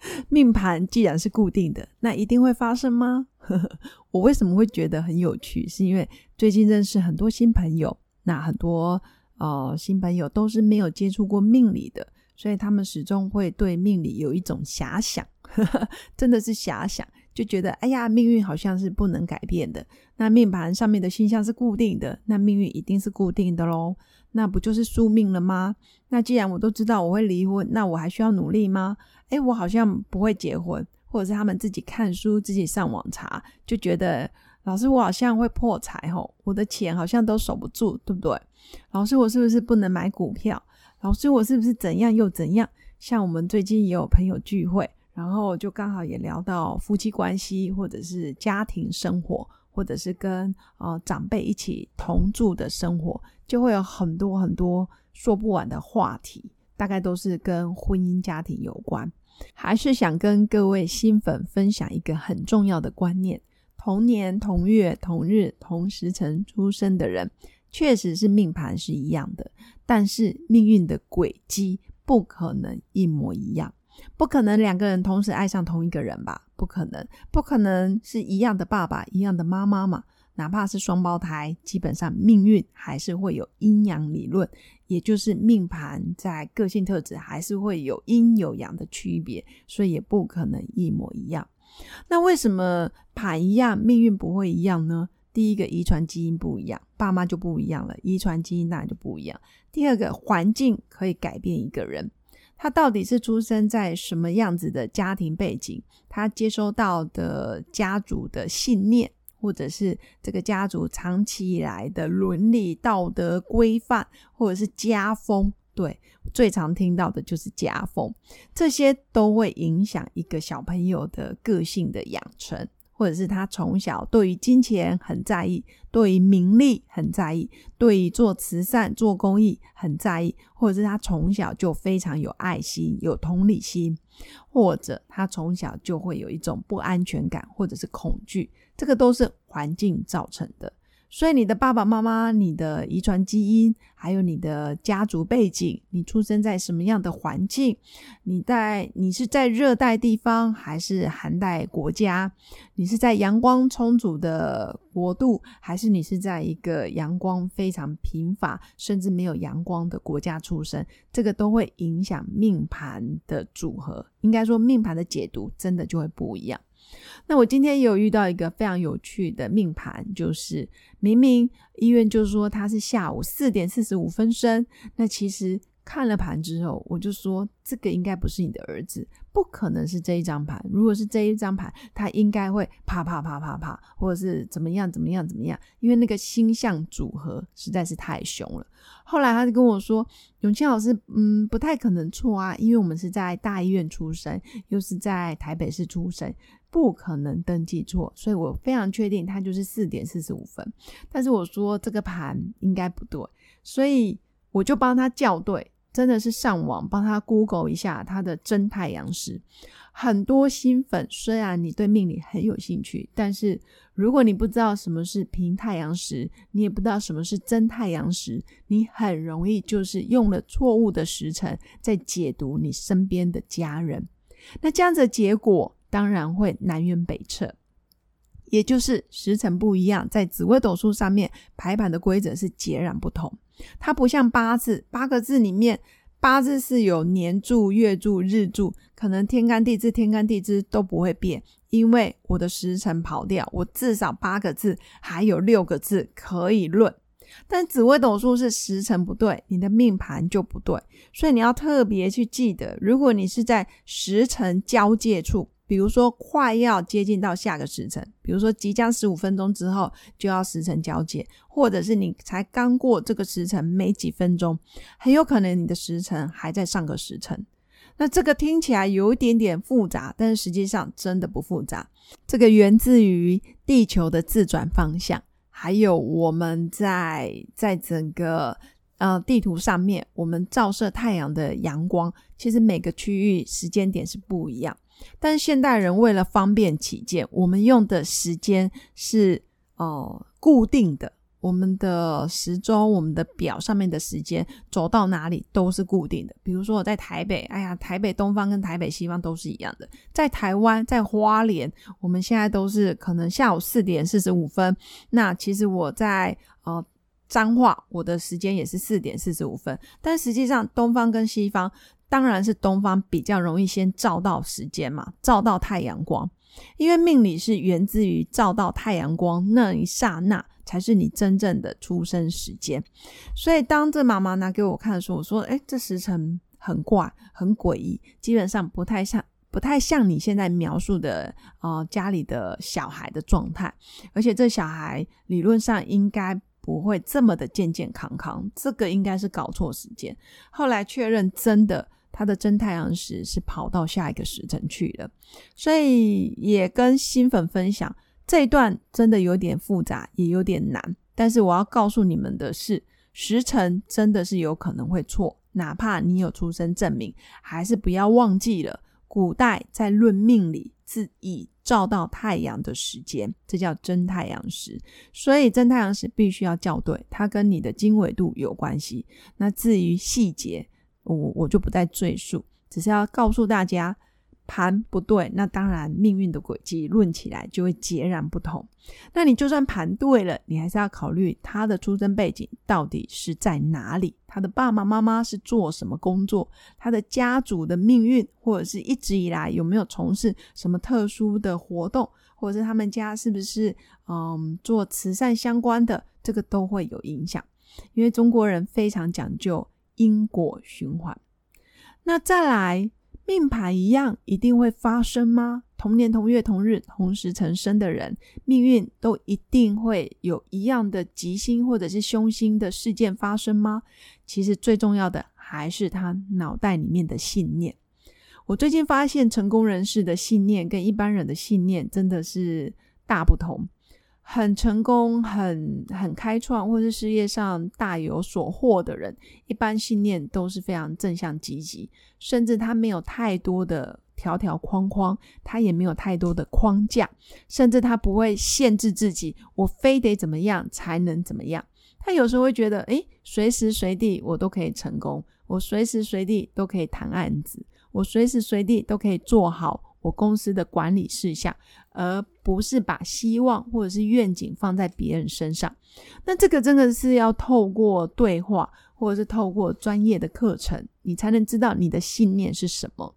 命盘既然是固定的，那一定会发生吗？我为什么会觉得很有趣？是因为最近认识很多新朋友，那很多呃新朋友都是没有接触过命理的，所以他们始终会对命理有一种遐想，真的是遐想，就觉得哎呀，命运好像是不能改变的。那命盘上面的星象是固定的，那命运一定是固定的喽？那不就是宿命了吗？那既然我都知道我会离婚，那我还需要努力吗？哎，我好像不会结婚，或者是他们自己看书、自己上网查，就觉得老师我好像会破财吼，我的钱好像都守不住，对不对？老师我是不是不能买股票？老师我是不是怎样又怎样？像我们最近也有朋友聚会，然后就刚好也聊到夫妻关系，或者是家庭生活，或者是跟呃长辈一起同住的生活，就会有很多很多说不完的话题，大概都是跟婚姻家庭有关。还是想跟各位新粉分享一个很重要的观念：同年同月同日同时辰出生的人，确实是命盘是一样的，但是命运的轨迹不可能一模一样。不可能两个人同时爱上同一个人吧？不可能，不可能是一样的爸爸一样的妈妈嘛？哪怕是双胞胎，基本上命运还是会有阴阳理论，也就是命盘在个性特质还是会有阴有阳的区别，所以也不可能一模一样。那为什么盘一样，命运不会一样呢？第一个，遗传基因不一样，爸妈就不一样了，遗传基因当然就不一样。第二个，环境可以改变一个人，他到底是出生在什么样子的家庭背景，他接收到的家族的信念。或者是这个家族长期以来的伦理道德规范，或者是家风，对，最常听到的就是家风，这些都会影响一个小朋友的个性的养成，或者是他从小对于金钱很在意，对于名利很在意，对于做慈善、做公益很在意，或者是他从小就非常有爱心、有同理心，或者他从小就会有一种不安全感，或者是恐惧。这个都是环境造成的，所以你的爸爸妈妈、你的遗传基因，还有你的家族背景，你出生在什么样的环境？你在你是在热带地方还是寒带国家？你是在阳光充足的国度，还是你是在一个阳光非常贫乏甚至没有阳光的国家出生？这个都会影响命盘的组合。应该说，命盘的解读真的就会不一样。那我今天也有遇到一个非常有趣的命盘，就是明明医院就说他是下午四点四十五分生，那其实看了盘之后，我就说这个应该不是你的儿子，不可能是这一张盘。如果是这一张盘，他应该会啪啪啪啪啪，或者是怎么样怎么样怎么样，因为那个星象组合实在是太凶了。后来他就跟我说：“永庆老师，嗯，不太可能错啊，因为我们是在大医院出生，又是在台北市出生。”不可能登记错，所以我非常确定它就是四点四十五分。但是我说这个盘应该不对，所以我就帮他校对，真的是上网帮他 Google 一下他的真太阳时。很多新粉虽然你对命理很有兴趣，但是如果你不知道什么是平太阳时，你也不知道什么是真太阳时，你很容易就是用了错误的时辰在解读你身边的家人。那这样子的结果。当然会南辕北辙，也就是时辰不一样，在紫微斗数上面排版的规则是截然不同。它不像八字，八个字里面八字是有年柱、月柱、日柱，可能天干地支、天干地支都不会变，因为我的时辰跑掉，我至少八个字还有六个字可以论。但紫微斗数是时辰不对，你的命盘就不对，所以你要特别去记得，如果你是在时辰交界处。比如说，快要接近到下个时辰，比如说即将十五分钟之后就要时辰交接，或者是你才刚过这个时辰没几分钟，很有可能你的时辰还在上个时辰。那这个听起来有一点点复杂，但是实际上真的不复杂。这个源自于地球的自转方向，还有我们在在整个呃地图上面，我们照射太阳的阳光，其实每个区域时间点是不一样。但是现代人为了方便起见，我们用的时间是哦固定的。我们的时钟、我们的表上面的时间走到哪里都是固定的。比如说我在台北，哎呀，台北东方跟台北西方都是一样的。在台湾，在花莲，我们现在都是可能下午四点四十五分。那其实我在呃彰化，我的时间也是四点四十五分。但实际上，东方跟西方当然是东方比较容易先照到时间嘛，照到太阳光，因为命理是源自于照到太阳光那一刹那。才是你真正的出生时间，所以当这妈妈拿给我看的时候，我说：“哎，这时辰很怪，很诡异，基本上不太像，不太像你现在描述的呃家里的小孩的状态，而且这小孩理论上应该不会这么的健健康康，这个应该是搞错时间。后来确认真的，他的真太阳时是跑到下一个时辰去了，所以也跟新粉分享。”这一段真的有点复杂，也有点难。但是我要告诉你们的是，时辰真的是有可能会错，哪怕你有出生证明，还是不要忘记了。古代在论命理是以照到太阳的时间，这叫真太阳时。所以真太阳时必须要校对，它跟你的经纬度有关系。那至于细节，我我就不再赘述，只是要告诉大家。盘不对，那当然命运的轨迹论起来就会截然不同。那你就算盘对了，你还是要考虑他的出生背景到底是在哪里，他的爸爸妈妈是做什么工作，他的家族的命运，或者是一直以来有没有从事什么特殊的活动，或者是他们家是不是嗯做慈善相关的，这个都会有影响。因为中国人非常讲究因果循环。那再来。命盘一样一定会发生吗？同年同月同日同时成生的人，命运都一定会有一样的吉星或者是凶星的事件发生吗？其实最重要的还是他脑袋里面的信念。我最近发现，成功人士的信念跟一般人的信念真的是大不同。很成功、很很开创，或是事业上大有所获的人，一般信念都是非常正向积极，甚至他没有太多的条条框框，他也没有太多的框架，甚至他不会限制自己，我非得怎么样才能怎么样。他有时候会觉得，诶，随时随地我都可以成功，我随时随地都可以谈案子，我随时随地都可以做好。我公司的管理事项，而不是把希望或者是愿景放在别人身上。那这个真的是要透过对话，或者是透过专业的课程，你才能知道你的信念是什么。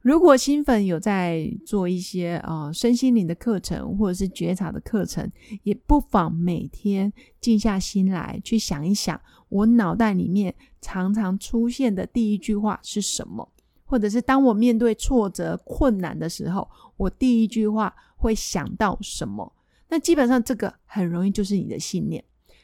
如果新粉有在做一些呃身心灵的课程，或者是觉察的课程，也不妨每天静下心来去想一想，我脑袋里面常常出现的第一句话是什么。或者是当我面对挫折、困难的时候，我第一句话会想到什么？那基本上这个很容易就是你的信念。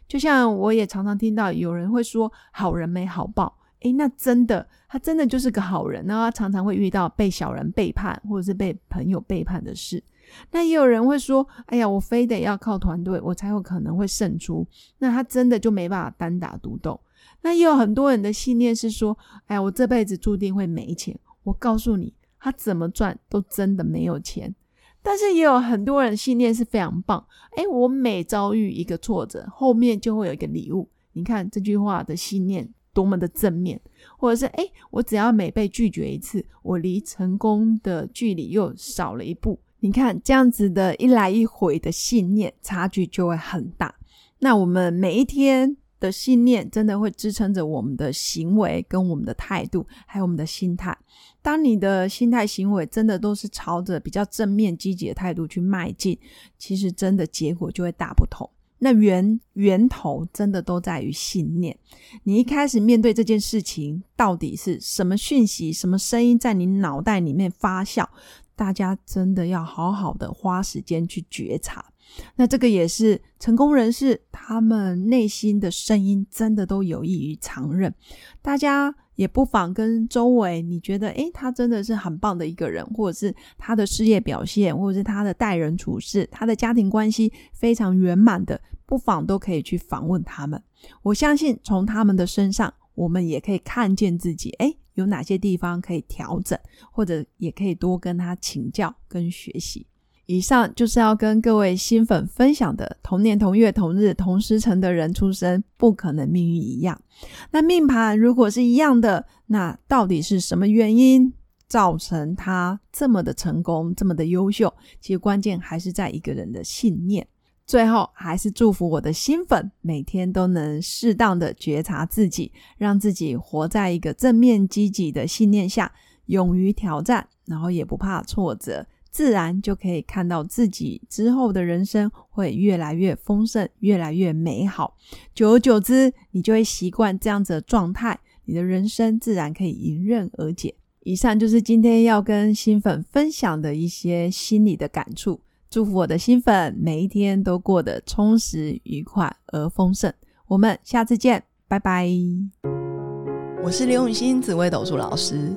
就像我也常常听到有人会说“好人没好报”，诶，那真的他真的就是个好人，那他常常会遇到被小人背叛或者是被朋友背叛的事。那也有人会说：“哎呀，我非得要靠团队，我才有可能会胜出。”那他真的就没办法单打独斗。那也有很多人的信念是说：“哎，我这辈子注定会没钱。”我告诉你，他怎么赚都真的没有钱。但是也有很多人信念是非常棒。哎，我每遭遇一个挫折，后面就会有一个礼物。你看这句话的信念多么的正面，或者是哎，我只要每被拒绝一次，我离成功的距离又少了一步。你看这样子的一来一回的信念，差距就会很大。那我们每一天。的信念真的会支撑着我们的行为、跟我们的态度，还有我们的心态。当你的心态、行为真的都是朝着比较正面、积极的态度去迈进，其实真的结果就会大不同。那源源头真的都在于信念。你一开始面对这件事情，到底是什么讯息、什么声音在你脑袋里面发酵？大家真的要好好的花时间去觉察。那这个也是成功人士，他们内心的声音真的都有益于常人。大家也不妨跟周围你觉得诶，他真的是很棒的一个人，或者是他的事业表现，或者是他的待人处事，他的家庭关系非常圆满的，不妨都可以去访问他们。我相信从他们的身上，我们也可以看见自己，诶，有哪些地方可以调整，或者也可以多跟他请教跟学习。以上就是要跟各位新粉分享的，同年同月同日同时辰的人出生，不可能命运一样。那命盘如果是一样的，那到底是什么原因造成他这么的成功，这么的优秀？其实关键还是在一个人的信念。最后，还是祝福我的新粉每天都能适当的觉察自己，让自己活在一个正面积极的信念下，勇于挑战，然后也不怕挫折。自然就可以看到自己之后的人生会越来越丰盛，越来越美好。久而久之，你就会习惯这样子的状态，你的人生自然可以迎刃而解。以上就是今天要跟新粉分享的一些心理的感触。祝福我的新粉每一天都过得充实、愉快而丰盛。我们下次见，拜拜。我是刘永新紫微斗数老师。